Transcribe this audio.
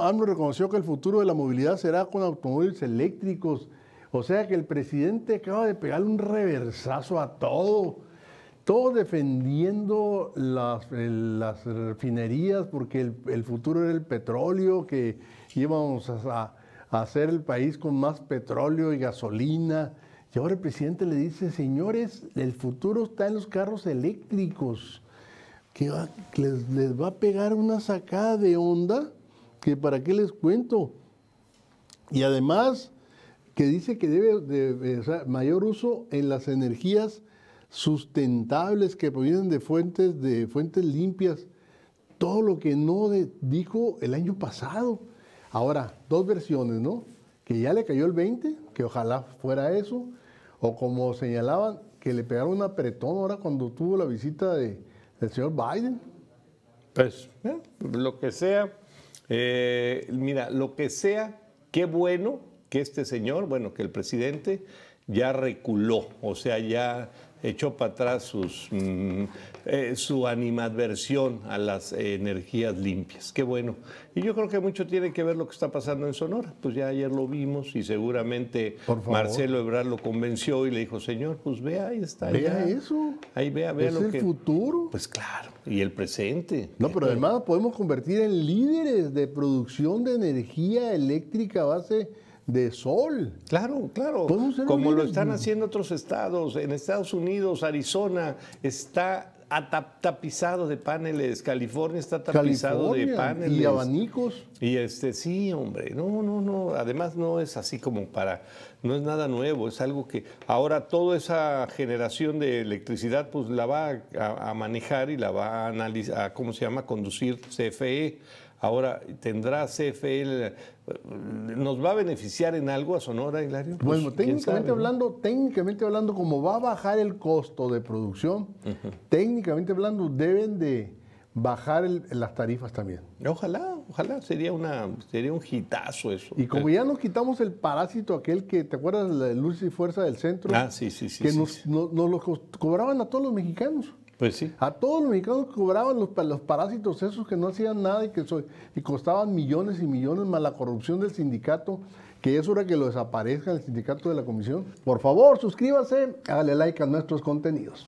AMLO reconoció que el futuro de la movilidad será con automóviles eléctricos. O sea que el presidente acaba de pegarle un reversazo a todo. Todo defendiendo las, las refinerías porque el, el, futuro era el petróleo, que íbamos a, a hacer el país con más petróleo y gasolina. Y ahora el presidente le dice, señores, el futuro está en los carros eléctricos, que les, les va a pegar una sacada de onda que para qué les cuento. Y además que dice que debe de, mayor uso en las energías sustentables que provienen de fuentes, de fuentes limpias. Todo lo que no dijo el año pasado. Ahora, dos versiones, ¿no? Que ya le cayó el 20, que ojalá fuera eso, o como señalaban, que le pegaron un apretón ahora cuando tuvo la visita de, del señor Biden. Pues, eh, lo que sea, eh, mira, lo que sea, qué bueno que este señor, bueno, que el presidente ya reculó, o sea, ya echó para atrás sus, mm, eh, su animadversión a las energías limpias. Qué bueno. Y yo creo que mucho tiene que ver lo que está pasando en Sonora. Pues ya ayer lo vimos y seguramente Marcelo Ebrard lo convenció y le dijo, señor, pues vea, ahí está. Vea eso. Ahí vea, vea es lo el que... futuro. Pues claro, y el presente. No, pero además podemos convertir en líderes de producción de energía eléctrica a base de sol. Claro, claro. Como lo están haciendo otros estados. En Estados Unidos, Arizona está tapizado de paneles, California está tapizado de paneles. Y abanicos. Y este, sí, hombre, no, no, no, además no es así como para, no es nada nuevo, es algo que ahora toda esa generación de electricidad pues la va a, manejar y la va a analizar, ¿cómo se llama? Conducir CFE. Ahora, ¿tendrá CFE, nos va a beneficiar en algo a Sonora, Hilario? Pues, bueno, técnicamente hablando, técnicamente hablando, como va a bajar el costo de producción, técnicamente hablando, deben de bajar las tarifas también. Ojalá, ojalá, sería, una, sería un hitazo eso. Y como ya nos quitamos el parásito aquel que, ¿te acuerdas de la luz y fuerza del centro? Ah, sí, sí, sí. Que sí, nos, sí. nos lo cobraban a todos los mexicanos. Pues sí. A todos los mexicanos cobraban los, los parásitos esos que no hacían nada y que y costaban millones y millones más la corrupción del sindicato, que es hora que lo desaparezca el sindicato de la comisión. Por favor, suscríbase, hágale like a nuestros contenidos.